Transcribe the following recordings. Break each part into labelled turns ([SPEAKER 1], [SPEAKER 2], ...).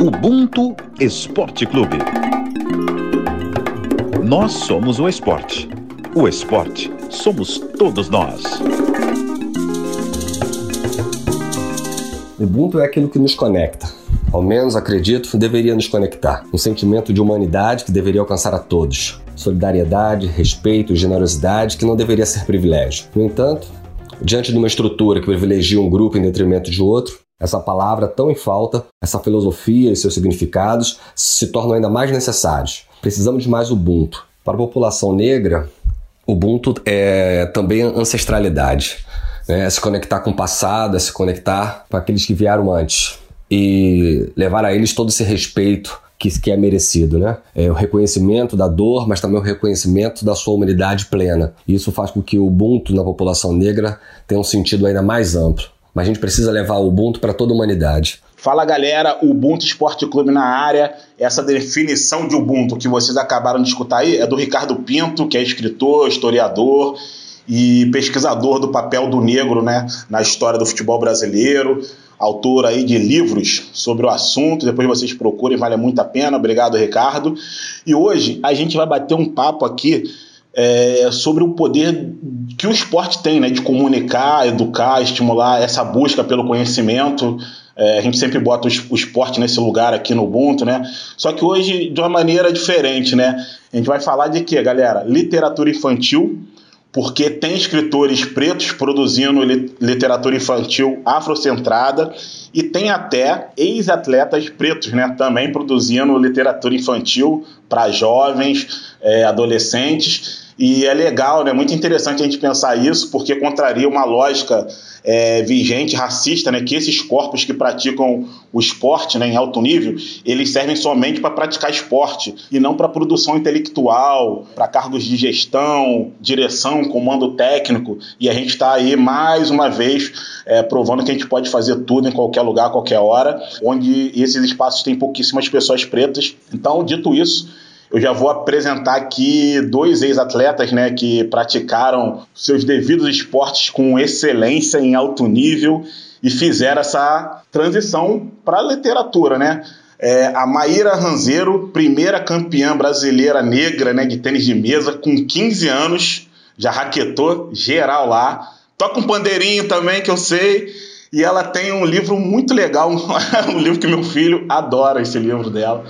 [SPEAKER 1] Ubuntu Esporte Clube. Nós somos o esporte. O esporte somos todos nós.
[SPEAKER 2] Ubuntu é aquilo que nos conecta. Ao menos acredito, deveria nos conectar. Um sentimento de humanidade que deveria alcançar a todos. Solidariedade, respeito, generosidade que não deveria ser privilégio. No entanto, diante de uma estrutura que privilegia um grupo em detrimento de outro, essa palavra tão em falta, essa filosofia e seus significados se tornam ainda mais necessários. Precisamos de mais Ubuntu. Para a população negra, Ubuntu é também ancestralidade. Né? É se conectar com o passado, é se conectar com aqueles que vieram antes e levar a eles todo esse respeito que, é merecido, né? É o reconhecimento da dor, mas também o reconhecimento da sua humanidade plena. Isso faz com que o Ubuntu na população negra tenha um sentido ainda mais amplo mas a gente precisa levar o Ubuntu para toda a humanidade.
[SPEAKER 3] Fala galera, Ubuntu Esporte Clube na área. Essa definição de Ubuntu que vocês acabaram de escutar aí é do Ricardo Pinto, que é escritor, historiador e pesquisador do papel do negro né, na história do futebol brasileiro. Autor aí de livros sobre o assunto, depois vocês procurem, vale muito a pena. Obrigado, Ricardo. E hoje a gente vai bater um papo aqui é, sobre o poder que o esporte tem, né, de comunicar, educar, estimular essa busca pelo conhecimento. É, a gente sempre bota o esporte nesse lugar aqui no Ubuntu, né? Só que hoje de uma maneira diferente, né? A gente vai falar de quê, galera? Literatura infantil, porque tem escritores pretos produzindo literatura infantil afrocentrada e tem até ex-atletas pretos, né, também produzindo literatura infantil para jovens, é, adolescentes. E é legal, né? Muito interessante a gente pensar isso, porque contraria uma lógica é, vigente, racista, né? Que esses corpos que praticam o esporte né, em alto nível, eles servem somente para praticar esporte e não para produção intelectual, para cargos de gestão, direção, comando técnico. E a gente está aí mais uma vez é, provando que a gente pode fazer tudo em qualquer lugar, a qualquer hora, onde esses espaços têm pouquíssimas pessoas pretas. Então, dito isso, eu já vou apresentar aqui dois ex-atletas né, que praticaram seus devidos esportes com excelência em alto nível e fizeram essa transição para a literatura, né? É, a Maíra Ranzeiro, primeira campeã brasileira negra né, de tênis de mesa, com 15 anos, já raquetou geral lá. Toca um pandeirinho também, que eu sei. E ela tem um livro muito legal, um livro que meu filho adora esse livro dela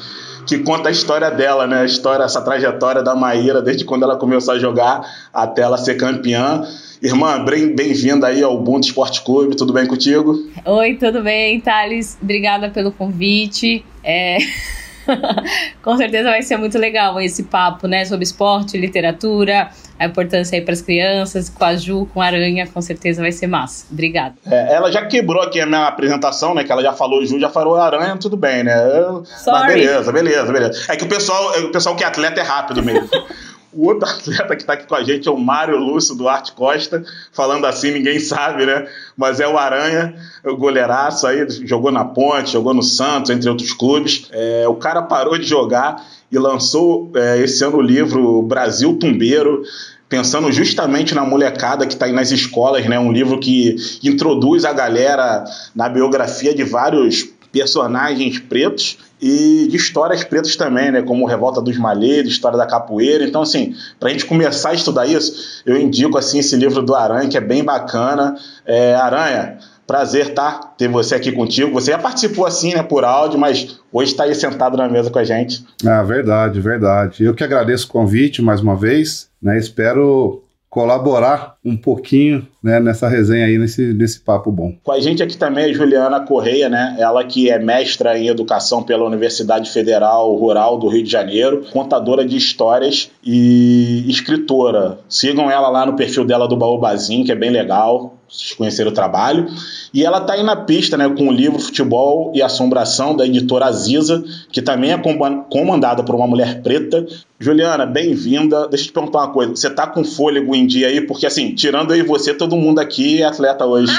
[SPEAKER 3] que conta a história dela, né? A história, essa trajetória da Maíra, desde quando ela começou a jogar até ela ser campeã. Irmã, bem-vinda aí ao Ubuntu Esporte Clube, tudo bem contigo?
[SPEAKER 4] Oi, tudo bem, Thales? Obrigada pelo convite. É... com certeza vai ser muito legal esse papo, né, sobre esporte, literatura, a importância aí para as crianças, com a Ju, com a Aranha, com certeza vai ser massa. Obrigada.
[SPEAKER 3] É, ela já quebrou aqui a minha apresentação, né, que ela já falou Ju, já falou Aranha, tudo bem, né?
[SPEAKER 4] Sorry.
[SPEAKER 3] Mas beleza, beleza, beleza. É que o pessoal, o pessoal que é atleta é rápido mesmo. O outro atleta que está aqui com a gente é o Mário Lúcio Duarte Costa, falando assim, ninguém sabe, né? Mas é o Aranha, o goleiraço aí, jogou na Ponte, jogou no Santos, entre outros clubes. É, o cara parou de jogar e lançou é, esse ano o livro Brasil Tumbeiro, pensando justamente na molecada que está aí nas escolas, né? Um livro que introduz a galera na biografia de vários personagens pretos e de histórias pretas também, né? Como Revolta dos Malheiros, História da Capoeira. Então, assim, para a gente começar a estudar isso, eu indico assim esse livro do Aranha, que é bem bacana. É, Aranha, prazer tá ter você aqui contigo. Você já participou assim, né, por áudio, mas hoje está aí sentado na mesa com a gente.
[SPEAKER 5] Ah, verdade, verdade. Eu que agradeço o convite mais uma vez, né? Espero colaborar um pouquinho né, nessa resenha aí, nesse, nesse papo bom.
[SPEAKER 3] Com a gente aqui também é Juliana Correia, né? Ela que é mestra em educação pela Universidade Federal Rural do Rio de Janeiro, contadora de histórias e escritora. Sigam ela lá no perfil dela do Baobazinho, que é bem legal vocês conheceram o trabalho. E ela está aí na pista né, com o livro Futebol e Assombração, da editora Aziza, que também é comandada por uma mulher preta. Juliana, bem-vinda. Deixa eu te perguntar uma coisa. Você está com fôlego em dia aí? Porque, assim, tirando e você, todo mundo aqui é atleta hoje.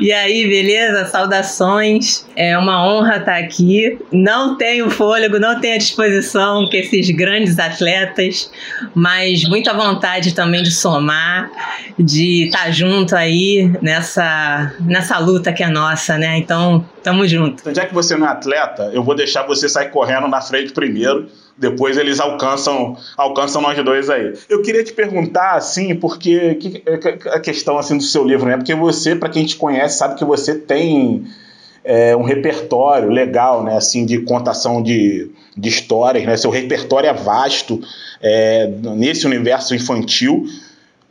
[SPEAKER 6] E aí, beleza? Saudações. É uma honra estar aqui. Não tenho fôlego, não tenho a disposição que esses grandes atletas, mas muita vontade também de somar, de estar junto aí nessa, nessa luta que é nossa, né? Então, tamo junto.
[SPEAKER 3] Já que você não é atleta, eu vou deixar você sair correndo na frente primeiro depois eles alcançam alcançam nós dois aí. Eu queria te perguntar assim, porque que, a questão assim do seu livro, né? Porque você, para quem te conhece, sabe que você tem é, um repertório legal, né? Assim de contação de, de histórias, né? Seu repertório é vasto é, nesse universo infantil.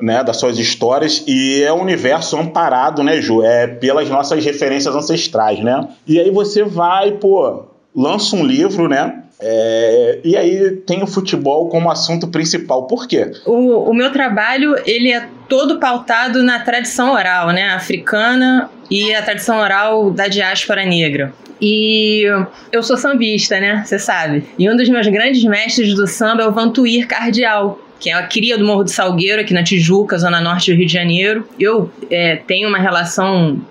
[SPEAKER 3] Né, das suas histórias e é um universo amparado, né, Ju? É pelas nossas referências ancestrais, né? E aí você vai, pô, lança um livro, né? É, e aí tem o futebol como assunto principal. Por quê?
[SPEAKER 6] O, o meu trabalho ele é todo pautado na tradição oral, né, africana e a tradição oral da diáspora negra. E eu sou sambista, né? Você sabe. E um dos meus grandes mestres do samba é o Vantuir Cardial, que é a cria do Morro do Salgueiro, aqui na Tijuca, zona norte do Rio de Janeiro. Eu é, tenho uma relação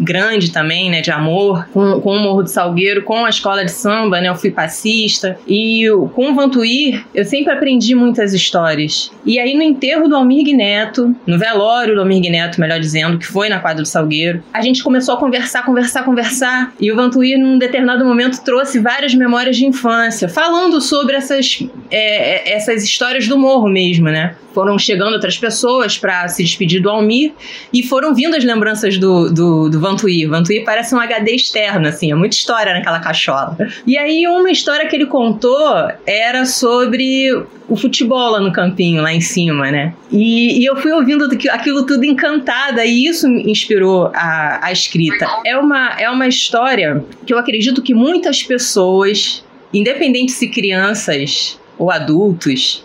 [SPEAKER 6] grande também, né, de amor, com, com o Morro do Salgueiro, com a escola de samba, né, eu fui passista, e com o Vantuir eu sempre aprendi muitas histórias. E aí no enterro do Almir Neto, no velório do Almir Neto, melhor dizendo, que foi na quadra do Salgueiro, a gente começou a conversar, conversar, conversar, e o Vantuir num determinado momento trouxe várias memórias de infância, falando sobre essas, é, é essas histórias do morro mesmo, né? Foram chegando outras pessoas para se despedir do Almir e foram vindo as lembranças do, do, do Vantuí. O Vantuí parece um HD externo, assim, é muita história naquela cachola. E aí, uma história que ele contou era sobre o futebol lá no campinho, lá em cima, né? E, e, eu fui ouvindo aquilo tudo encantada e isso me inspirou a, a escrita. É uma, é uma história que eu acredito que muitas pessoas, independente se crianças ou adultos,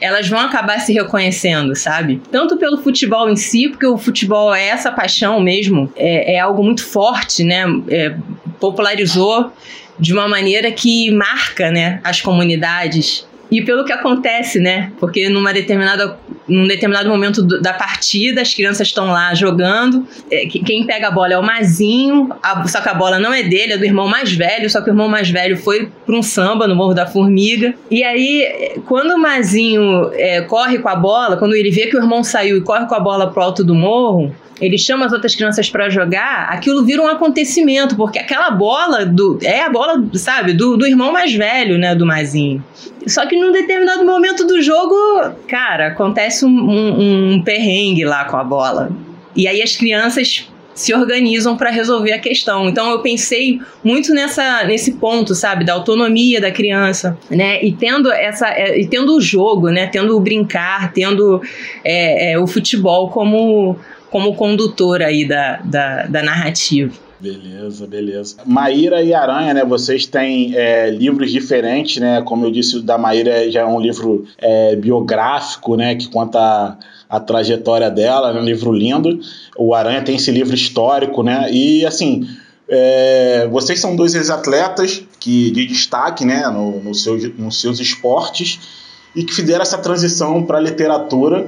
[SPEAKER 6] elas vão acabar se reconhecendo, sabe? Tanto pelo futebol em si, porque o futebol é essa paixão mesmo, é, é algo muito forte, né? É, popularizou de uma maneira que marca, né, as comunidades e pelo que acontece, né? Porque numa determinada, num determinado momento do, da partida, as crianças estão lá jogando. É, quem pega a bola é o Mazinho, a, só que a bola não é dele, é do irmão mais velho, só que o irmão mais velho foi para um samba no Morro da Formiga. E aí, quando o Mazinho é, corre com a bola, quando ele vê que o irmão saiu e corre com a bola pro alto do morro, ele chama as outras crianças para jogar, aquilo vira um acontecimento, porque aquela bola do é a bola, sabe, do, do irmão mais velho, né, do Mazinho. Só que num determinado momento do jogo, cara, acontece um, um, um perrengue lá com a bola. E aí as crianças se organizam para resolver a questão. Então eu pensei muito nessa nesse ponto, sabe, da autonomia da criança, né? E tendo essa é, e tendo o jogo, né? Tendo o brincar, tendo é, é, o futebol como como condutor aí da, da, da narrativa.
[SPEAKER 3] Beleza, beleza. Maíra e Aranha, né? Vocês têm é, livros diferentes, né? Como eu disse, o da Maíra já é um livro é, biográfico, né? Que conta a, trajetória dela, é um livro lindo. O Aranha tem esse livro histórico, né? E assim, é, vocês são dois ex-atletas que de destaque, né? No, no seu, nos seus esportes e que fizeram essa transição para a literatura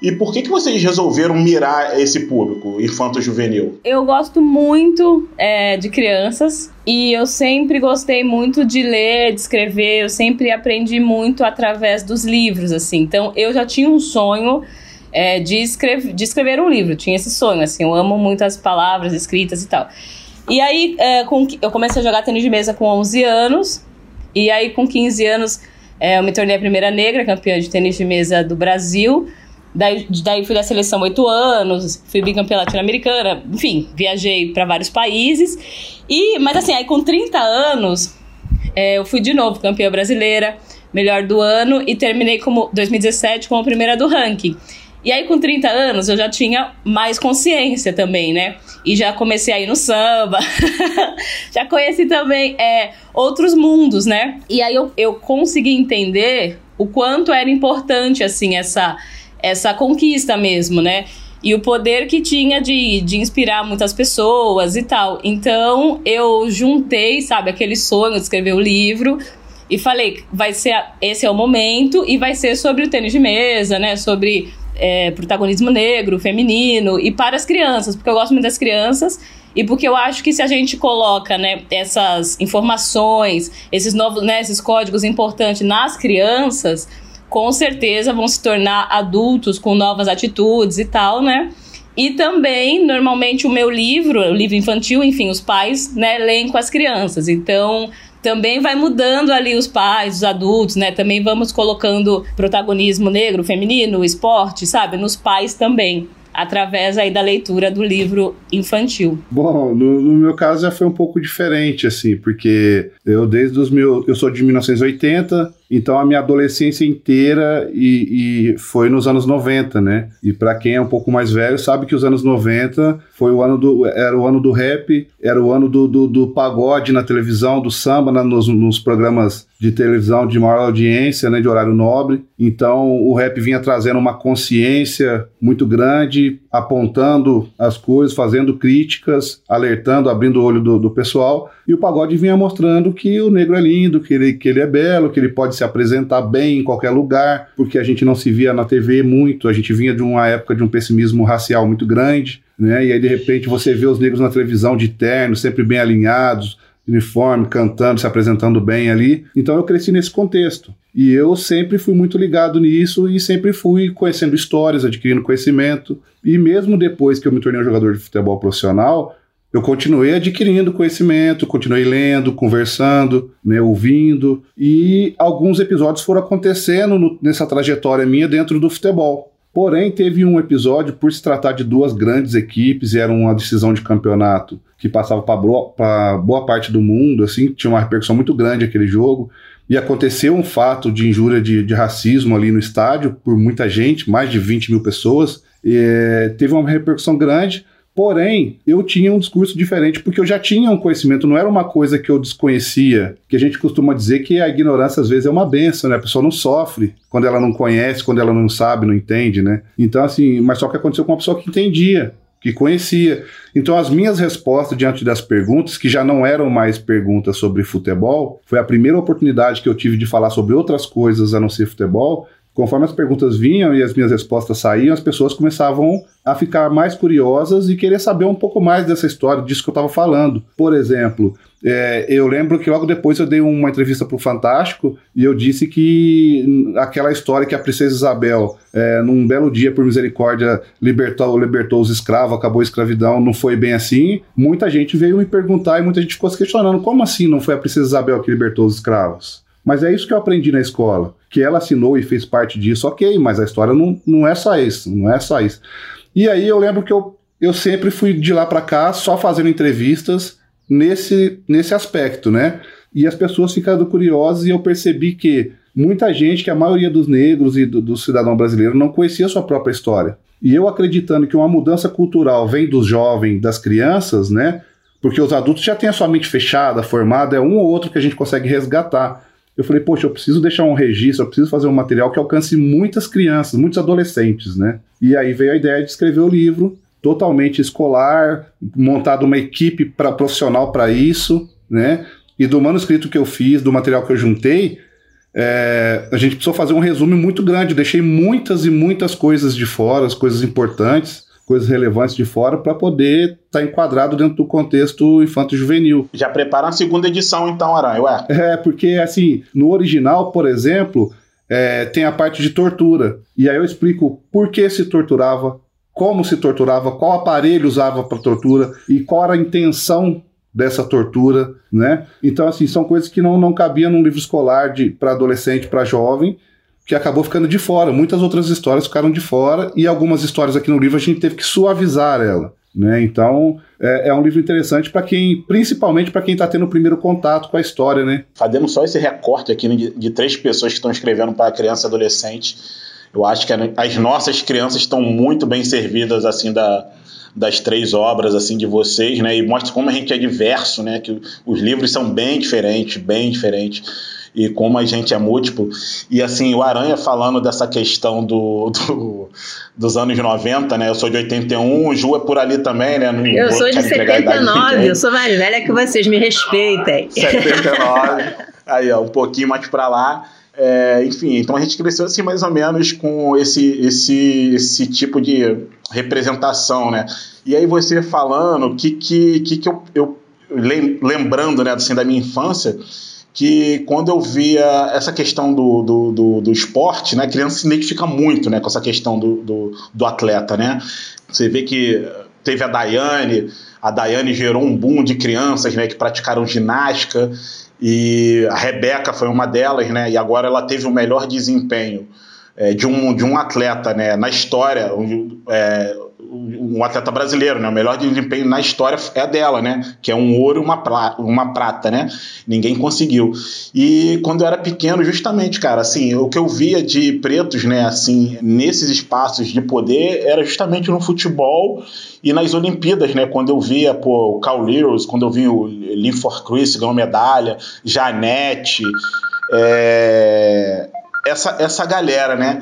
[SPEAKER 3] e por que, que vocês resolveram mirar esse público infanto-juvenil?
[SPEAKER 4] Eu gosto muito é, de crianças e eu sempre gostei muito de ler, de escrever. Eu sempre aprendi muito através dos livros, assim. Então eu já tinha um sonho é, de, escrever, de escrever um livro. tinha esse sonho, assim. Eu amo muito as palavras escritas e tal. E aí é, com, eu comecei a jogar tênis de mesa com 11 anos. E aí com 15 anos é, eu me tornei a primeira negra campeã de tênis de mesa do Brasil. Daí, daí fui da seleção oito anos, fui bicampeã latino-americana, enfim, viajei para vários países. E, mas assim, aí com 30 anos, é, eu fui de novo campeã brasileira, melhor do ano, e terminei como 2017 como primeira do ranking. E aí, com 30 anos, eu já tinha mais consciência também, né? E já comecei a ir no samba. já conheci também é, outros mundos, né? E aí eu, eu consegui entender o quanto era importante, assim, essa essa conquista mesmo, né? E o poder que tinha de, de inspirar muitas pessoas e tal. Então eu juntei, sabe, aquele sonho de escrever o livro e falei, vai ser esse é o momento e vai ser sobre o tênis de mesa, né? Sobre é, protagonismo negro, feminino e para as crianças, porque eu gosto muito das crianças e porque eu acho que se a gente coloca né, essas informações, esses novos, né, esses códigos importantes nas crianças, com certeza vão se tornar adultos com novas atitudes e tal, né? E também, normalmente, o meu livro, o livro infantil, enfim, os pais, né, leem com as crianças. Então, também vai mudando ali os pais, os adultos, né? Também vamos colocando protagonismo negro, feminino, esporte, sabe? Nos pais também através aí da leitura do livro infantil.
[SPEAKER 5] Bom, no, no, meu caso já foi um pouco diferente, assim, porque eu desde os meus. Eu sou de 1980, então a minha adolescência inteira e, e foi nos anos 90, né? E para quem é um pouco mais velho sabe que os anos 90 foi o ano do era o ano do rap, era o ano do, do, do pagode na televisão, do samba na, nos, nos programas de televisão de maior audiência, né, de horário nobre. Então o rap vinha trazendo uma consciência muito grande, apontando as coisas, fazendo críticas, alertando, abrindo o olho do, do pessoal. E o pagode vinha mostrando que o negro é lindo, que ele, que ele é belo, que ele pode se apresentar bem em qualquer lugar, porque a gente não se via na TV muito, a gente vinha de uma época de um pessimismo racial muito grande. Né? E aí, de repente, você vê os negros na televisão de terno, sempre bem alinhados, uniforme, cantando, se apresentando bem ali. Então eu cresci nesse contexto. E eu sempre fui muito ligado nisso e sempre fui conhecendo histórias, adquirindo conhecimento. E mesmo depois que eu me tornei um jogador de futebol profissional, eu continuei adquirindo conhecimento, continuei lendo, conversando, né, ouvindo, e alguns episódios foram acontecendo no, nessa trajetória minha dentro do futebol. Porém, teve um episódio, por se tratar de duas grandes equipes, e era uma decisão de campeonato que passava para boa, parte do mundo, assim, tinha uma repercussão muito grande aquele jogo, e aconteceu um fato de injúria de, de racismo ali no estádio por muita gente, mais de 20 mil pessoas, e, teve uma repercussão grande, Porém, eu tinha um discurso diferente porque eu já tinha um conhecimento, não era uma coisa que eu desconhecia, que a gente costuma dizer que a ignorância às vezes é uma benção, né? A pessoa não sofre quando ela não conhece, quando ela não sabe, não entende, né? Então, assim, mas só que aconteceu com uma pessoa que entendia, que conhecia. Então, as minhas respostas diante das perguntas, que já não eram mais perguntas sobre futebol, foi a primeira oportunidade que eu tive de falar sobre outras coisas a não ser futebol, Conforme as perguntas vinham e as minhas respostas saíam, as pessoas começavam a ficar mais curiosas e querer saber um pouco mais dessa história, disso que eu estava falando. Por exemplo, é, eu lembro que logo depois eu dei uma entrevista para o Fantástico e eu disse que aquela história que a princesa Isabel, é, num belo dia, por misericórdia, libertou, libertou os escravos, acabou a escravidão, não foi bem assim. Muita gente veio me perguntar e muita gente ficou se questionando: como assim não foi a princesa Isabel que libertou os escravos? Mas é isso que eu aprendi na escola. Que ela assinou e fez parte disso, ok, mas a história não, não é só isso, não é só isso. E aí eu lembro que eu, eu sempre fui de lá para cá só fazendo entrevistas nesse, nesse aspecto, né? E as pessoas ficando curiosas e eu percebi que muita gente, que a maioria dos negros e do, do cidadão brasileiro não conhecia a sua própria história. E eu acreditando que uma mudança cultural vem dos jovens, das crianças, né? Porque os adultos já têm a sua mente fechada, formada, é um ou outro que a gente consegue resgatar eu falei, poxa, eu preciso deixar um registro, eu preciso fazer um material que alcance muitas crianças, muitos adolescentes, né? E aí veio a ideia de escrever o livro, totalmente escolar, montado uma equipe pra, profissional para isso, né? E do manuscrito que eu fiz, do material que eu juntei, é, a gente precisou fazer um resumo muito grande. deixei muitas e muitas coisas de fora, as coisas importantes coisas relevantes de fora para poder estar tá enquadrado dentro do contexto infanto-juvenil.
[SPEAKER 3] Já prepara a segunda edição então, Aranha, ué?
[SPEAKER 5] É, porque assim, no original, por exemplo, é, tem a parte de tortura. E aí eu explico por que se torturava, como se torturava, qual aparelho usava para tortura e qual era a intenção dessa tortura, né? Então, assim, são coisas que não, não cabiam num livro escolar para adolescente, para jovem, que acabou ficando de fora. Muitas outras histórias ficaram de fora e algumas histórias aqui no livro a gente teve que suavizar ela. Né? Então é, é, um livro interessante para quem, principalmente para quem está tendo o primeiro contato com a história, né?
[SPEAKER 3] Fazendo só esse recorte aqui de, de três pessoas que estão escrevendo para criança e adolescente, eu acho que as nossas crianças estão muito bem servidas assim da, das três obras assim de vocês, né? E mostra como a gente é diverso, né? Que os livros são bem diferentes, bem diferentes e como a gente é múltiplo. E assim, o Aranha falando dessa questão do, do dos anos 90, né? Eu sou de 81, o Ju é por ali também, né?
[SPEAKER 6] Não eu sou de 79, eu sou mais velha que vocês, me respeitem.
[SPEAKER 3] 79, aí ó, um pouquinho mais para lá. É, enfim, então a gente cresceu assim mais ou menos com esse, esse, esse tipo de representação, né? E aí você falando que que, que, que eu, eu lembrando né, assim, da minha infância, que quando eu via essa questão do, do, do, do, esporte, né, a criança se identifica muito né, com essa questão do, do, do atleta. Né? Você vê que teve a Daiane, a Daiane gerou um boom de crianças né, que praticaram ginástica, e a Rebeca foi uma delas, né, e agora ela teve o melhor desempenho é, de, um, de um atleta né, na história, é, um atleta brasileiro, né? O melhor desempenho na história é dela, né? Que é um ouro e uma, pra, uma prata, né? Ninguém conseguiu. E quando eu era pequeno, justamente, cara, assim, o que eu via de pretos, né, assim, nesses espaços de poder era justamente no futebol e nas Olimpíadas, né? Quando eu via, pô, o Carl Lewis, quando eu vi o Lee For Chris ganhou medalha, Janete, é... essa, essa galera, né?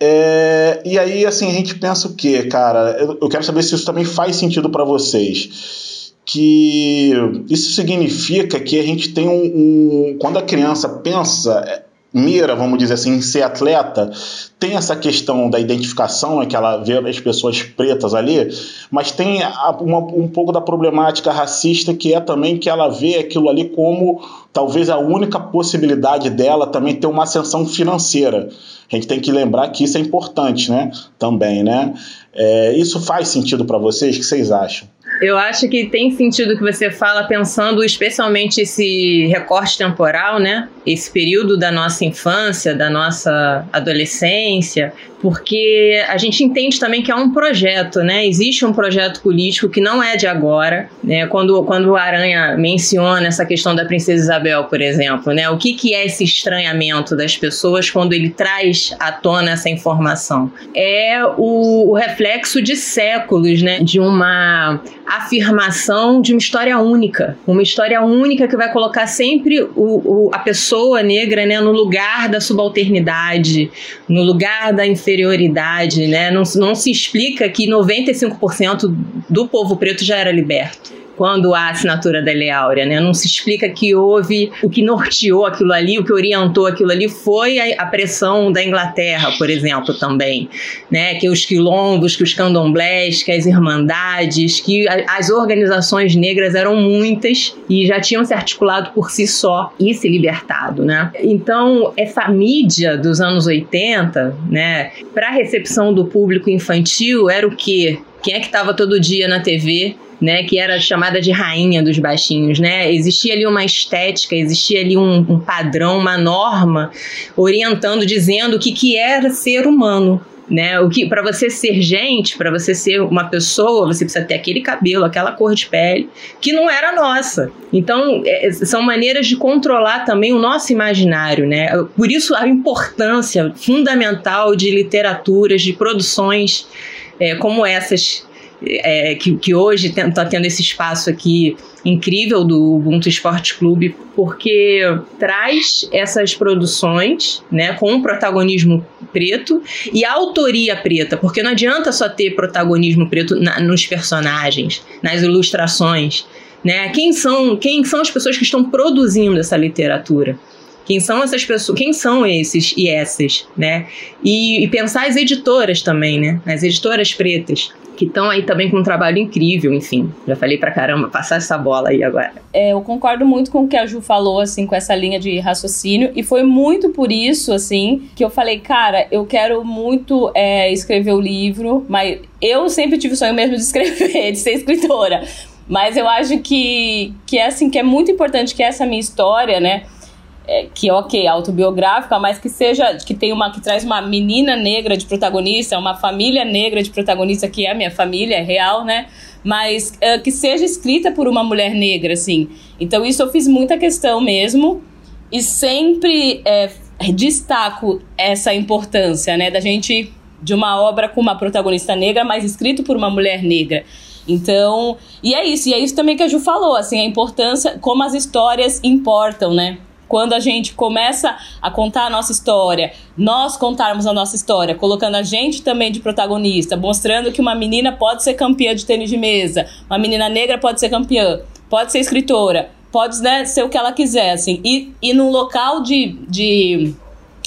[SPEAKER 3] É, e aí, assim, a gente pensa o quê, cara? Eu, eu quero saber se isso também faz sentido para vocês. Que isso significa que a gente tem um, um. Quando a criança pensa mira, vamos dizer assim, em ser atleta, tem essa questão da identificação, é que ela vê as pessoas pretas ali, mas tem uma, um pouco da problemática racista, que é também que ela vê aquilo ali como talvez a única possibilidade dela também ter uma ascensão financeira. A gente tem que lembrar que isso é importante, né? Também, né? É, isso faz sentido para vocês? O que vocês acham?
[SPEAKER 6] Eu acho que tem sentido que você fala pensando especialmente esse recorte temporal, né? Esse período da nossa infância, da nossa adolescência, porque a gente entende também que há um projeto, né? Existe um projeto político que não é de agora, né? Quando, quando o Aranha menciona essa questão da Princesa Isabel, por exemplo, né? O que, que é esse estranhamento das pessoas quando ele traz à tona essa informação? É o, o reflexo de séculos, né? De uma afirmação de uma história única, uma história única que vai colocar sempre o, o, a pessoa negra, né? No lugar da subalternidade, no lugar da inferioridade, né? Não, não se explica que 95% do povo preto já era liberto quando há assinatura da Lei Áurea, né? Não se explica que houve o que norteou aquilo ali, o que orientou aquilo ali foi a, a pressão da Inglaterra, por exemplo, também, né? Que os quilombos, que os candomblés, que as irmandades, que a, as organizações negras eram muitas e já tinham se articulado por si só e se libertado, né? Então, essa mídia dos anos 80, né, para a recepção do público infantil era o quê? Quem é que estava todo dia na TV né, que era chamada de rainha dos baixinhos, né? Existia ali uma estética, existia ali um, um padrão, uma norma orientando, dizendo o que, que era ser humano, né? O que para você ser gente, para você ser uma pessoa, você precisa ter aquele cabelo, aquela cor de pele que não era nossa. Então é, são maneiras de controlar também o nosso imaginário, né? Por isso a importância fundamental de literaturas, de produções é, como essas é, que, que, hoje está tendo esse espaço aqui incrível do Ubuntu Esporte Clube, porque traz essas produções né, com um protagonismo preto e autoria preta, porque não adianta só ter protagonismo preto na, nos personagens, nas ilustrações. Né? Quem, são, quem são as pessoas que estão produzindo essa literatura? Quem são essas pessoas? Quem são esses e essas, né? E, e pensar as editoras também, né? As editoras pretas que estão aí também com um trabalho incrível, enfim. Já falei pra caramba, passar essa bola aí agora.
[SPEAKER 4] É, eu concordo muito com o que a Ju falou, assim, com essa linha de raciocínio, e foi muito por isso, assim, que eu falei, cara, eu quero muito é, escrever o livro, mas eu sempre tive o sonho mesmo de escrever, de ser escritora. Mas eu acho que, que é assim, que é muito importante que essa minha história, né? É, que ok, autobiográfica, mas que seja que tem uma que traz uma menina negra de protagonista, uma família negra de protagonista que é a minha família, é real, né? Mas é, que seja escrita por uma mulher negra, assim. Então isso eu fiz muita questão mesmo e sempre é, destaco essa importância, né, da gente de uma obra com uma protagonista negra, mas escrito por uma mulher negra. Então, e é isso, e é isso também que a Ju falou, assim, a importância, como as histórias importam, né? Quando a gente começa a contar a nossa história, nós contarmos a nossa história, colocando a gente também de protagonista, mostrando que uma menina pode ser campeã de tênis de mesa, uma menina negra pode ser campeã, pode ser escritora, pode né, ser o que ela quiser, assim. E, e num local de, de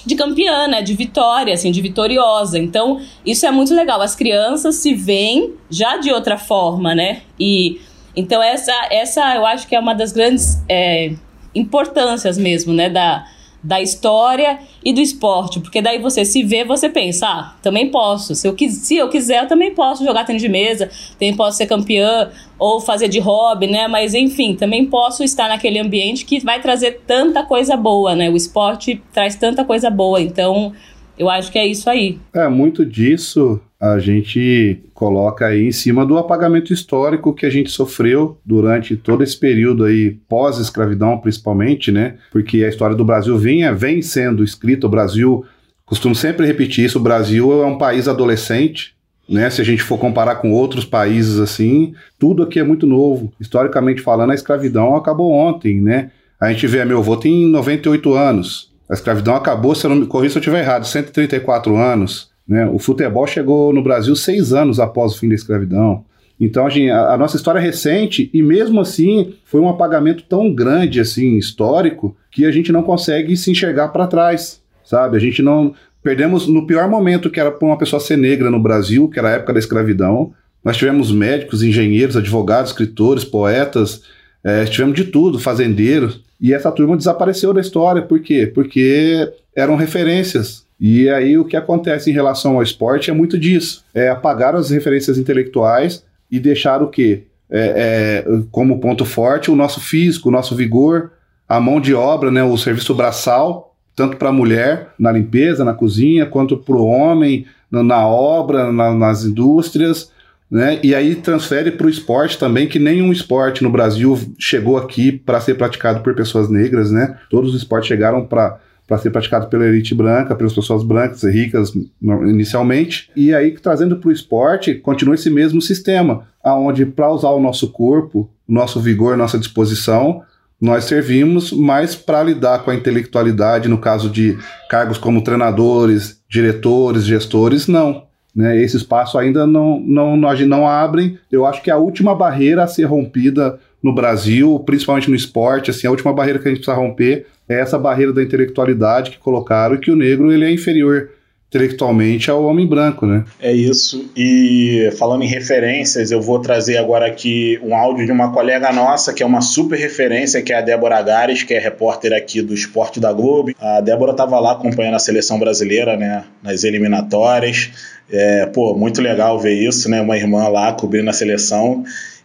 [SPEAKER 4] de campeã, né? De vitória, assim, de vitoriosa. Então, isso é muito legal. As crianças se veem já de outra forma, né? E então essa, essa eu acho que é uma das grandes é, importâncias mesmo, né? Da, da história e do esporte, porque daí você se vê, você pensa, ah, também posso, se eu, se eu quiser, eu também posso jogar tênis de mesa, também posso ser campeã ou fazer de hobby, né? Mas enfim, também posso estar naquele ambiente que vai trazer tanta coisa boa, né? O esporte traz tanta coisa boa, então eu acho que é isso aí.
[SPEAKER 5] É, muito disso a gente coloca aí em cima do apagamento histórico que a gente sofreu durante todo esse período aí pós-escravidão, principalmente, né? Porque a história do Brasil vinha, vem sendo escrita, o Brasil, costumo sempre repetir isso, o Brasil é um país adolescente, né? Se a gente for comparar com outros países assim, tudo aqui é muito novo. Historicamente falando, a escravidão acabou ontem, né? A gente vê, meu avô tem 98 anos. A escravidão acabou, se eu não me corrija se eu estiver errado, 134 anos. Né? O futebol chegou no Brasil seis anos após o fim da escravidão. Então, a, a, nossa história é recente e mesmo assim foi um apagamento tão grande assim histórico que a gente não consegue se enxergar para trás, sabe? A gente não perdemos no pior momento que era para uma pessoa ser negra no Brasil, que era a época da escravidão. Nós tivemos médicos, engenheiros, advogados, escritores, poetas, é, tivemos de tudo, fazendeiros. E essa turma desapareceu da história. Por quê? Porque eram referências. E aí o que acontece em relação ao esporte é muito disso. É apagar as referências intelectuais e deixar o quê? É, é, como ponto forte o nosso físico, o nosso vigor, a mão de obra, né, o serviço braçal, tanto para a mulher na limpeza, na cozinha, quanto para o homem na, na obra, na, nas indústrias. Né? E aí transfere para o esporte também, que nenhum esporte no Brasil chegou aqui para ser praticado por pessoas negras, né? Todos os esportes chegaram para para ser praticado pela elite branca, pelas pessoas brancas e ricas inicialmente. E aí, trazendo para o esporte, continua esse mesmo sistema, aonde para usar o nosso corpo, nosso vigor, nossa disposição, nós servimos mais para lidar com a intelectualidade, no caso de cargos como treinadores, diretores, gestores, não. Né? Esse espaço ainda não, não, não, não abrem. Eu acho que a última barreira a ser rompida no Brasil, principalmente no esporte, assim, a última barreira que a gente precisa romper é essa barreira da intelectualidade que colocaram que o negro ele é inferior intelectualmente ao homem branco, né?
[SPEAKER 3] É isso. E falando em referências, eu vou trazer agora aqui um áudio de uma colega nossa, que é uma super referência, que é a Débora Gares, que é repórter aqui do Esporte da Globo. A Débora estava lá acompanhando a seleção brasileira, né, nas eliminatórias. É, pô, muito legal ver isso, né? Uma irmã lá cobrindo a seleção.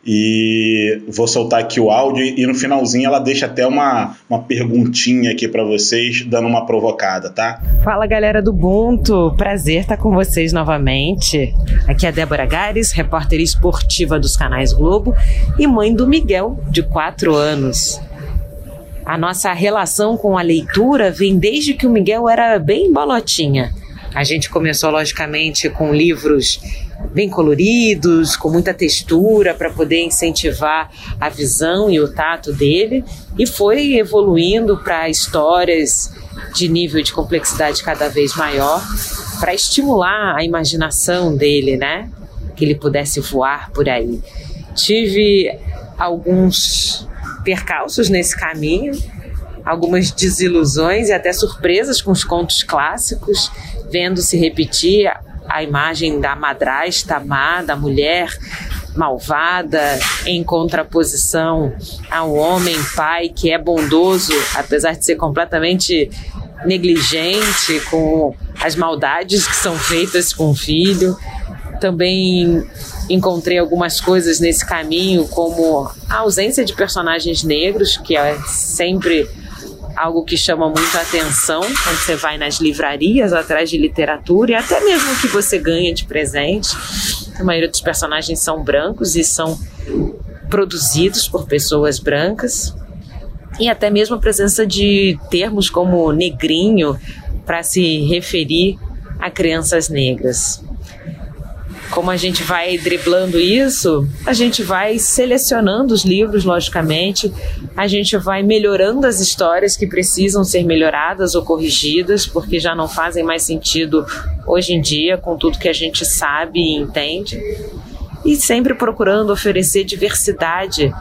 [SPEAKER 3] E vou soltar aqui o áudio e no finalzinho ela deixa até uma, uma perguntinha aqui para vocês, dando uma provocada, tá?
[SPEAKER 7] Fala galera do Ubuntu, prazer estar com vocês novamente. Aqui é a Débora Gares, repórter esportiva dos canais Globo e mãe do Miguel, de 4 anos. A nossa relação com a leitura vem desde que o Miguel era bem bolotinha. A gente começou, logicamente, com livros bem coloridos, com muita textura para poder incentivar a visão e o tato dele, e foi evoluindo para histórias de nível de complexidade cada vez maior, para estimular a imaginação dele, né? Que ele pudesse voar por aí. Tive alguns percalços nesse caminho, algumas desilusões e até surpresas com os contos clássicos, vendo se repetir a imagem da madrasta má, da mulher malvada, em contraposição ao homem pai que é bondoso, apesar de ser completamente negligente com as maldades que são feitas com o filho. Também encontrei algumas coisas nesse caminho, como a ausência de personagens negros, que é sempre algo que chama muito atenção quando você vai nas livrarias atrás de literatura e até mesmo que você ganha de presente. A maioria dos personagens são brancos e são produzidos por pessoas brancas. E até mesmo a presença de termos como negrinho para se referir a crianças negras. Como a gente vai driblando isso, a gente vai selecionando os livros, logicamente, a gente vai melhorando as histórias que precisam ser melhoradas ou corrigidas, porque já não fazem mais sentido hoje em dia, com tudo que a gente sabe e entende. E sempre procurando oferecer diversidade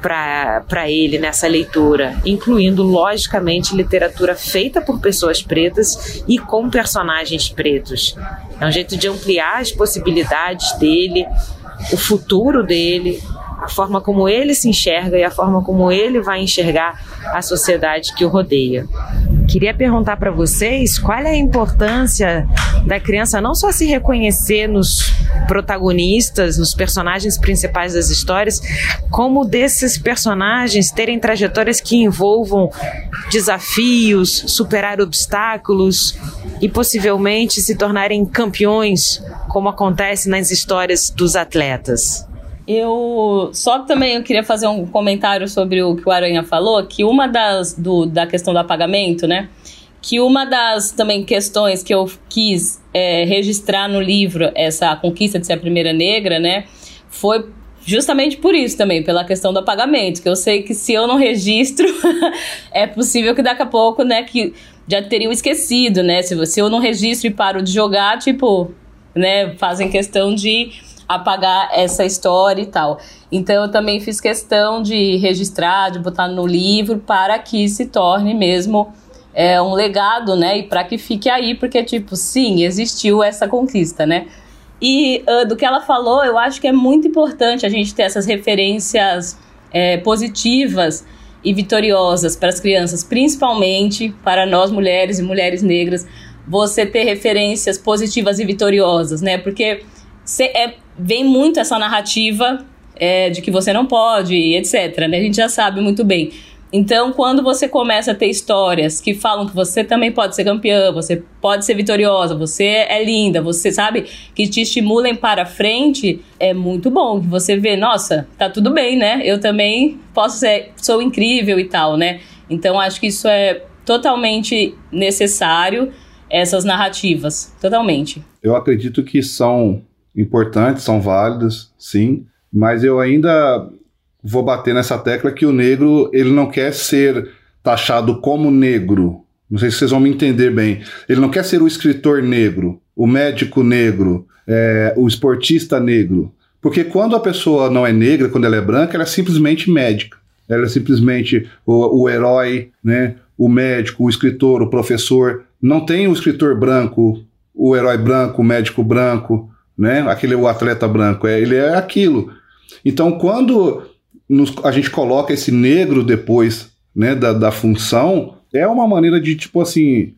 [SPEAKER 7] para ele nessa leitura, incluindo, logicamente, literatura feita por pessoas pretas e com personagens pretos. É um jeito de ampliar as possibilidades dele, o futuro dele, a forma como ele se enxerga e a forma como ele vai enxergar a sociedade que o rodeia. Queria perguntar para vocês qual é a importância da criança não só se reconhecer nos protagonistas, nos personagens principais das histórias, como desses personagens terem trajetórias que envolvam desafios, superar obstáculos e possivelmente se tornarem campeões, como acontece nas histórias dos atletas.
[SPEAKER 4] Eu só também eu queria fazer um comentário sobre o que o Aranha falou, que uma das do, da questão do apagamento, né? Que uma das também questões que eu quis é, registrar no livro essa conquista de ser a primeira negra, né? Foi justamente por isso também, pela questão do apagamento, que eu sei que se eu não registro, é possível que daqui a pouco, né, que já teriam esquecido, né? Se, se eu não registro e paro de jogar, tipo, né, fazem questão de apagar essa história e tal. Então eu também fiz questão de registrar, de botar no livro para que se torne mesmo é, um legado, né? E para que fique aí, porque tipo, sim, existiu essa conquista, né? E uh, do que ela falou, eu acho que é muito importante a gente ter essas referências é, positivas e vitoriosas para as crianças, principalmente para nós mulheres e mulheres negras, você ter referências positivas e vitoriosas, né? Porque é, vem muito essa narrativa é, de que você não pode, etc. Né? A gente já sabe muito bem. Então, quando você começa a ter histórias que falam que você também pode ser campeã, você pode ser vitoriosa, você é linda, você sabe, que te estimulem para frente, é muito bom. Você vê, nossa, tá tudo bem, né? Eu também posso ser, sou incrível e tal, né? Então, acho que isso é totalmente necessário, essas narrativas, totalmente.
[SPEAKER 5] Eu acredito que são importantes, são válidas, sim, mas eu ainda vou bater nessa tecla que o negro ele não quer ser taxado como negro. Não sei se vocês vão me entender bem. Ele não quer ser o escritor negro, o médico negro, é, o esportista negro. Porque quando a pessoa não é negra, quando ela é branca, ela é simplesmente médica. Ela é simplesmente o, o herói, né? o médico, o escritor, o professor. Não tem o escritor branco, o herói branco, o médico branco né? Aquele o atleta branco, é, ele é aquilo. Então, quando nos, a gente coloca esse negro depois, né, da, da função, é uma maneira de tipo assim,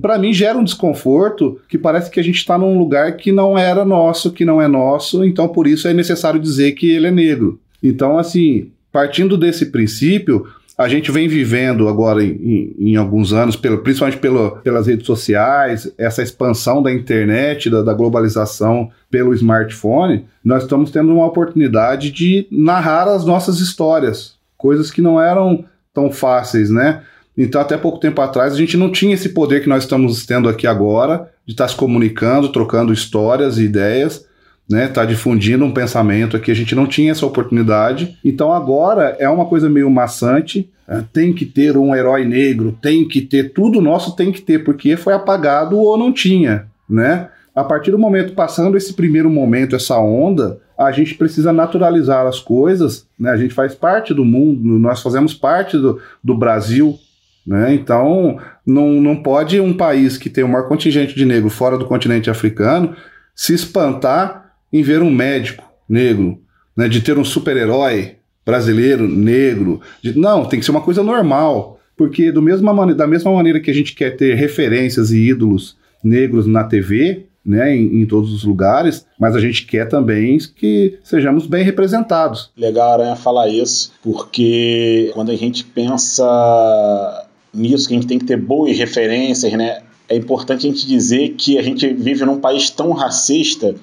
[SPEAKER 5] para mim gera um desconforto que parece que a gente está num lugar que não era nosso, que não é nosso, então por isso é necessário dizer que ele é negro. Então, assim, partindo desse princípio, a gente vem vivendo agora em, em, em alguns anos, pelo, principalmente pelo, pelas redes sociais, essa expansão da internet, da, da, globalização pelo smartphone, nós estamos tendo uma oportunidade de narrar as nossas histórias, coisas que não eram tão fáceis, né? Então, até pouco tempo atrás, a gente não tinha esse poder que nós estamos tendo aqui agora, de estar se comunicando, trocando histórias e ideias né, tá difundindo um pensamento aqui, a gente não tinha essa oportunidade. Então agora é uma coisa meio maçante, é, tem que ter um herói negro, tem que ter, tudo nosso tem que ter, porque foi apagado ou não tinha, né? A partir do momento, passando esse primeiro momento, essa onda, a gente precisa naturalizar as coisas, né? A gente faz parte do mundo, nós fazemos parte do, do Brasil, né? Então, não, não pode um país que tem o maior contingente de negro fora do continente africano se espantar em ver um médico negro, né, de ter um super-herói brasileiro negro. De, não, tem que ser uma coisa normal. Porque do mesma da mesma maneira que a gente quer ter referências e ídolos negros na TV, né, em, em, todos os lugares, mas a gente quer também que sejamos bem representados.
[SPEAKER 3] Legal, Aranha, falar isso, porque quando a gente pensa nisso, que a gente tem que ter boas referências, né, é importante a gente dizer que a gente vive num país tão racista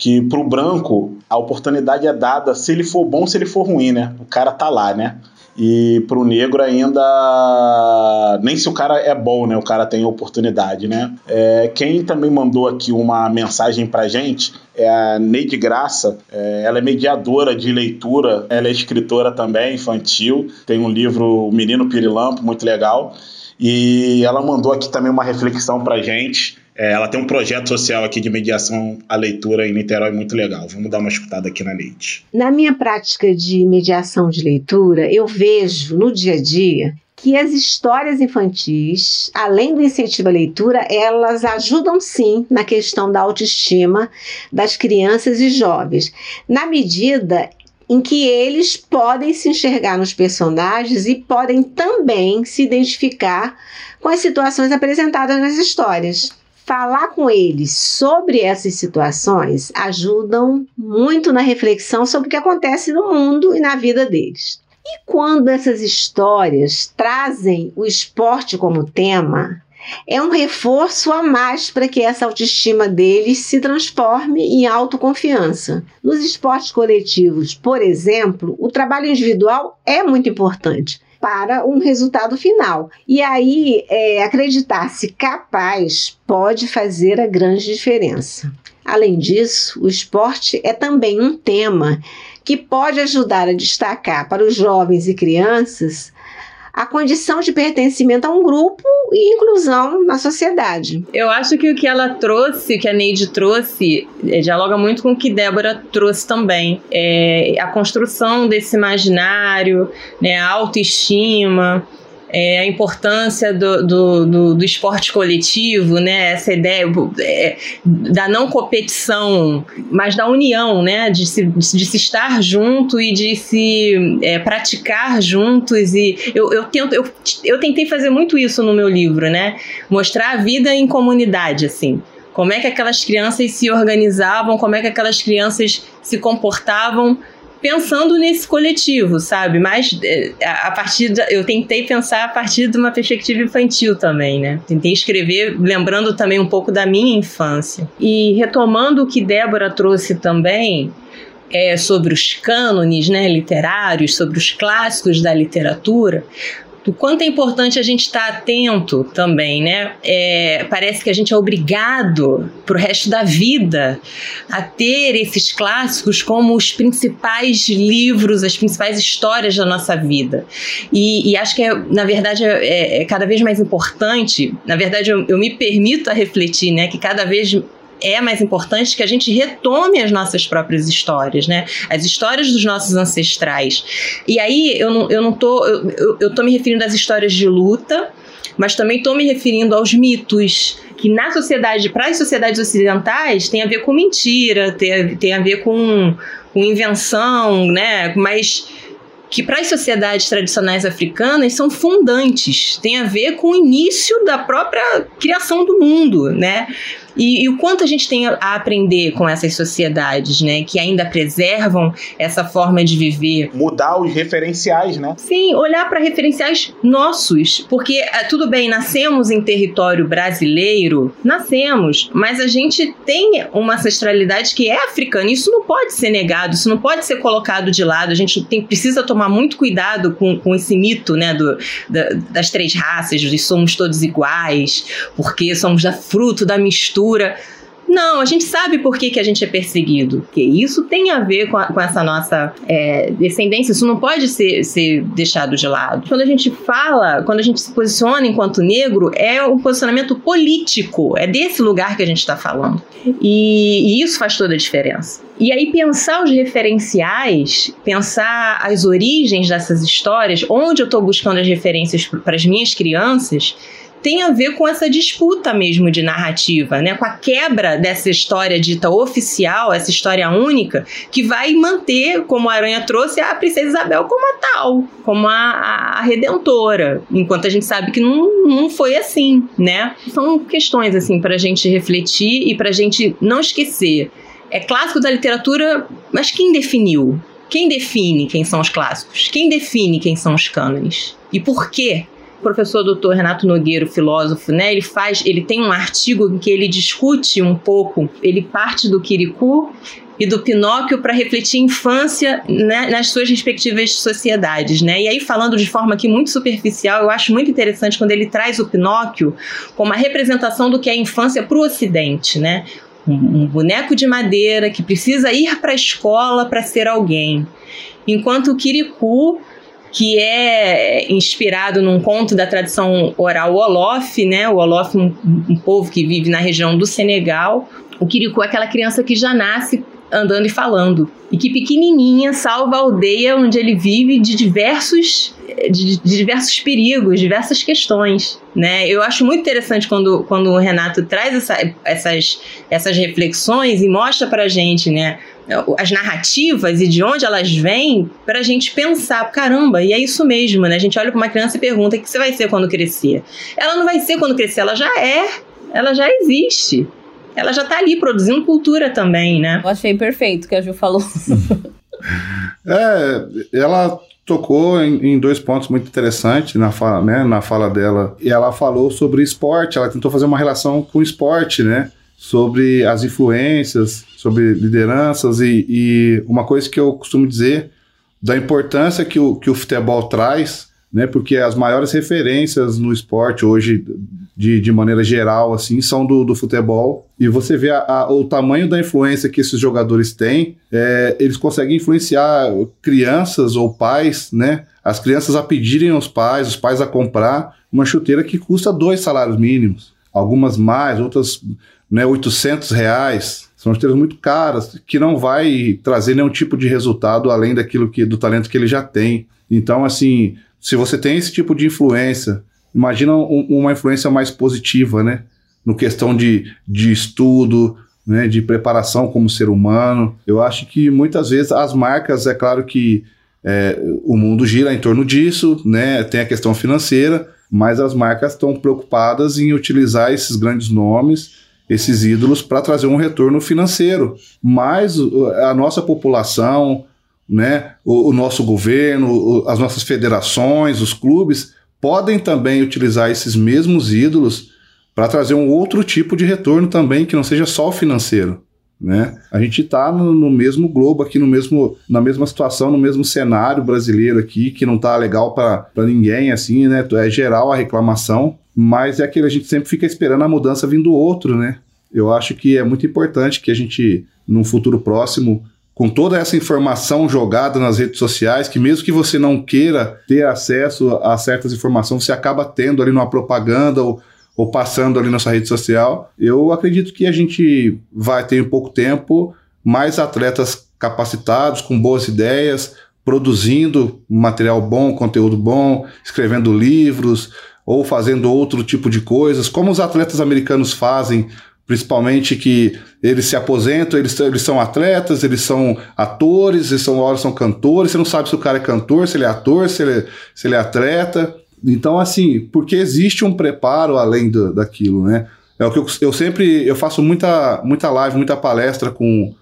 [SPEAKER 3] que pro branco a oportunidade é dada se ele for bom, se ele for ruim, né? O cara tá lá, né? E pro negro ainda nem se o cara é bom, né? O cara tem oportunidade, né? É, quem também mandou aqui uma mensagem pra gente é a Neide Graça. É, ela é mediadora de leitura, ela é escritora também, infantil. Tem um livro O Menino Pirilampo, muito legal. E ela mandou aqui também uma reflexão pra gente É, ela tem um projeto social aqui de mediação à leitura em Niterói muito legal. Vamos dar uma escutada aqui na Neide.
[SPEAKER 8] Na minha prática de mediação de leitura, eu vejo no dia a dia que as histórias infantis, além do incentivo à leitura, elas ajudam sim na questão da autoestima das crianças e jovens, na medida em que eles podem se enxergar nos personagens e podem também se identificar com as situações apresentadas nas histórias. Falar com eles sobre essas situações ajudam muito na reflexão sobre o que acontece no mundo e na vida deles. E quando essas histórias trazem o esporte como tema, é um reforço a mais para que essa autoestima deles se transforme em autoconfiança. Nos esportes coletivos, por exemplo, o trabalho individual é muito importante para um resultado final. E aí, é, acreditar-se capaz pode fazer a grande diferença. Além disso, o esporte é também um tema que pode ajudar a destacar para os jovens e crianças a condição de pertencimento a um grupo e inclusão na sociedade.
[SPEAKER 6] Eu acho que o que ela trouxe, que a Neide trouxe, é, dialoga muito com o que Débora trouxe também. É a construção desse imaginário, né, a autoestima, é, a importância do, do, do, do, esporte coletivo, né? Essa ideia é, da não competição, mas da união, né? De se, de se estar junto e de se é, praticar juntos. E eu, eu, tento, eu, eu tentei fazer muito isso no meu livro, né? Mostrar a vida em comunidade, assim. Como é que aquelas crianças se organizavam, como é que aquelas crianças se comportavam pensando nesse coletivo, sabe? Mas é, a partir da, eu tentei pensar a partir de uma perspectiva infantil também, né? Tentei escrever lembrando também um pouco da minha infância. E retomando o que Débora trouxe também, é, sobre os cânones né, literários, sobre os clássicos da literatura, do quanto é importante a gente estar atento também, né? É, parece que a gente é obrigado para o resto da vida a ter esses clássicos como os principais livros, as principais histórias da nossa vida. E, e acho que, é, na verdade, é, é, cada vez mais importante. Na verdade, eu, eu me permito a refletir, né? Que cada vez é mais importante que a gente retome as nossas próprias histórias, né? As histórias dos nossos ancestrais. E aí eu não, eu não tô. Eu, eu, tô me referindo às histórias de luta, mas também estou me referindo aos mitos que na sociedade, para as sociedades ocidentais, tem a ver com mentira, tem, tem a ver com, com invenção, né? Mas que para as sociedades tradicionais africanas são fundantes, tem a ver com o início da própria criação do mundo, né? E, e, o quanto a gente tem a aprender com essas sociedades, né? Que ainda preservam essa forma de viver.
[SPEAKER 3] Mudar os referenciais, né?
[SPEAKER 6] Sim, olhar para referenciais nossos. Porque, é, tudo bem, nascemos em território brasileiro, nascemos, mas a gente tem uma ancestralidade que é africana. Isso não pode ser negado, isso não pode ser colocado de lado. A gente tem, precisa tomar muito cuidado com, com esse mito, né? Do, da, das três raças, de somos todos iguais, porque somos da fruto da mistura não, a gente sabe por que, que a gente é perseguido. Que isso tem a ver com, a, com essa nossa é, descendência. Isso não pode ser, ser deixado de lado. Quando a gente fala, quando a gente se posiciona enquanto negro, é um posicionamento político. É desse lugar que a gente está falando. E, e isso faz toda a diferença. E aí pensar os referenciais, pensar as origens dessas histórias, onde eu estou buscando as referências para as minhas crianças tem a ver com essa disputa mesmo de narrativa, né? Com a quebra dessa história dita oficial, essa história única, que vai manter, como a Aranha trouxe, a Princesa Isabel como a tal, como a, a, redentora, enquanto a gente sabe que não, não foi assim, né? São questões assim para a gente refletir e para a gente não esquecer. É clássico da literatura, mas quem definiu? Quem define quem são os clássicos? Quem define quem são os cânones? E por quê? Professor doutor Renato Nogueiro, filósofo, né, ele faz, ele tem um artigo em que ele discute um pouco, ele parte do Quiricu e do Pinóquio para refletir infância né, nas suas respectivas sociedades, né? E aí falando de forma aqui muito superficial, eu acho muito interessante quando ele traz o Pinóquio como a representação do que é a infância para o Ocidente, né? Um, um boneco de madeira que precisa ir para a escola para ser alguém, enquanto o Quiricu que é inspirado num conto da tradição oral Olof, né? O Olof, um, um povo que vive na região do Senegal. O Kirikou é aquela criança que já nasce andando e falando. E que pequenininha salva a aldeia onde ele vive de diversos de, de, diversos perigos, diversas questões, né? Eu acho muito interessante quando, quando o Renato traz essa, essas, essas reflexões e mostra pra gente, né? as narrativas e de onde elas vêm para a gente pensar, caramba, e é isso mesmo, né? A gente olha para uma criança e pergunta o que você vai ser quando crescer. Ela não vai ser quando crescer, ela já é, ela já existe ela já está ali produzindo cultura também, né?
[SPEAKER 4] Eu achei perfeito o que a Ju falou.
[SPEAKER 5] é, ela tocou em, em, dois pontos muito interessantes na fala, né, na fala dela. E ela falou sobre esporte, ela tentou fazer uma relação com esporte, né? Sobre as influências, sobre lideranças e, e uma coisa que eu costumo dizer da importância que o, que o futebol traz né? Porque as maiores referências no esporte hoje, de, de maneira geral, assim, são do, do futebol. E você vê a, a, o tamanho da influência que esses jogadores têm, é, eles conseguem influenciar crianças ou pais, né? As crianças a pedirem aos pais, os pais a comprar uma chuteira que custa dois salários mínimos. Algumas mais, outras né, 800 reais. São chuteiras muito caras, que não vai trazer nenhum tipo de resultado além daquilo que do talento que ele já tem. Então, assim, se você tem esse tipo de influência, imagina um, uma influência mais positiva, né? No questão de, de estudo, né? de preparação como ser humano. Eu acho que muitas vezes as marcas, é claro que é, o mundo gira em torno disso, né? Tem a questão financeira, mas as marcas estão preocupadas em utilizar esses grandes nomes, esses ídolos, para trazer um retorno financeiro. Mas a nossa população, né, o, o nosso governo, o, as nossas federações, os clubes podem também utilizar esses mesmos ídolos para trazer um outro tipo de retorno também que não seja só o financeiro. Né? A gente está no, no, mesmo globo aqui, no mesmo, na mesma situação, no mesmo cenário brasileiro aqui, que não está legal para ninguém, assim, né? É geral a reclamação, mas é aquele a gente sempre fica esperando a mudança vindo do outro, né? Eu acho que é muito importante que a gente, num futuro próximo, com toda essa informação jogada nas redes sociais, que mesmo que você não queira ter acesso a certas informações, você acaba tendo ali numa propaganda ou, ou passando ali na sua rede social. Eu acredito que a gente vai ter em pouco tempo mais atletas capacitados, com boas ideias, produzindo material bom, conteúdo bom, escrevendo livros ou fazendo outro tipo de coisas, como os atletas americanos fazem principalmente que eles se aposentam, eles, eles são atletas, eles são atores, eles são, horas são cantores, você não sabe se o cara é cantor, se ele é ator, se ele, se ele é atleta. Então, assim, porque existe um preparo além do, daquilo, né? É o que eu, eu sempre, eu faço muita, muita live, muita palestra com,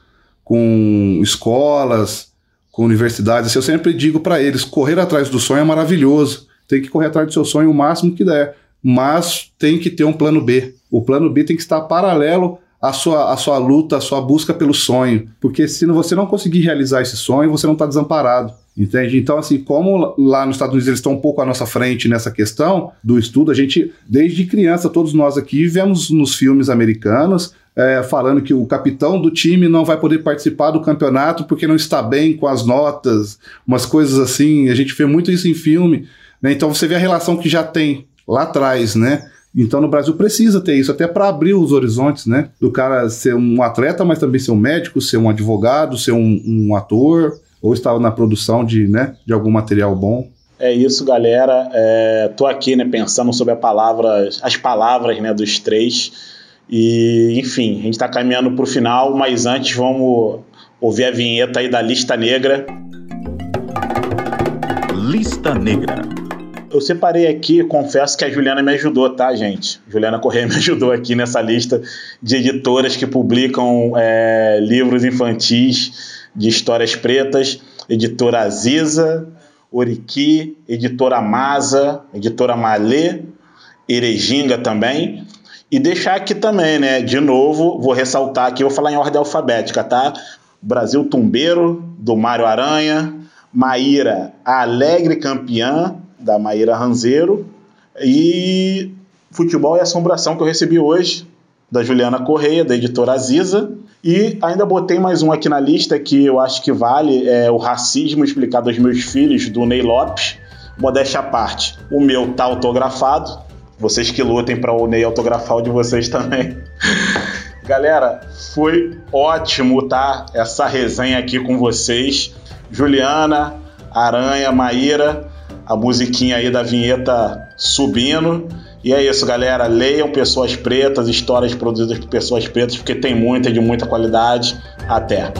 [SPEAKER 5] com escolas, com universidades, assim, eu sempre digo para eles, correr atrás do sonho é maravilhoso, tem que correr atrás do seu sonho o máximo que der, mas tem que ter um plano B, o plano B tem que estar paralelo à sua, à sua luta, à sua busca pelo sonho. Porque se você não conseguir realizar esse sonho, você não está desamparado. Entende? Então, assim, como lá nos Estados Unidos eles estão um pouco à nossa frente nessa questão do estudo, a gente, desde criança, todos nós aqui vemos nos filmes americanos é, falando que o capitão do time não vai poder participar do campeonato porque não está bem com as notas, umas coisas assim. A gente vê muito isso em filme. Né? Então, você vê a relação que já tem lá atrás, né? Então no Brasil precisa ter isso, até para abrir os horizontes, né? Do cara ser um atleta, mas também ser um médico, ser um advogado, ser um, um ator, ou estar na produção de, né, de algum material bom.
[SPEAKER 3] É isso, galera. É, tô aqui, né, pensando sobre palavra, as palavras, né, dos três. E, enfim, a gente está caminhando para o final, mas antes vamos ouvir a vinheta aí da Lista Negra.
[SPEAKER 1] Lista Negra.
[SPEAKER 3] Eu separei aqui, confesso que a Juliana me ajudou, tá, gente? Juliana Correia me ajudou aqui nessa lista de editoras que publicam é, livros infantis de histórias pretas. Editora Aziza, Oriqui, Editora Masa, Editora Malê, Erejinga também. E deixar aqui também, né? De novo, vou ressaltar aqui, vou falar em ordem alfabética, tá? Brasil Tumbeiro, do Mário Aranha, Maíra, Alegre Campeã, da Maíra Ranzeiro. E Futebol e Assombração, que eu recebi hoje, da Juliana Correia, da editora Aziza. E ainda botei mais um aqui na lista que eu acho que vale, é o Racismo Explicado aos Meus Filhos, do Ney Lopes. Modéstia à parte, o meu tá autografado. Vocês que lutem para o Ney autografar o de vocês também. Galera, foi ótimo, tá? Essa resenha aqui com vocês. Juliana, Aranha, Maíra, a musiquinha aí da vinheta subindo. E é isso, galera. Leiam Pessoas Pretas, histórias produzidas por pessoas pretas, porque tem muita de muita qualidade. Até!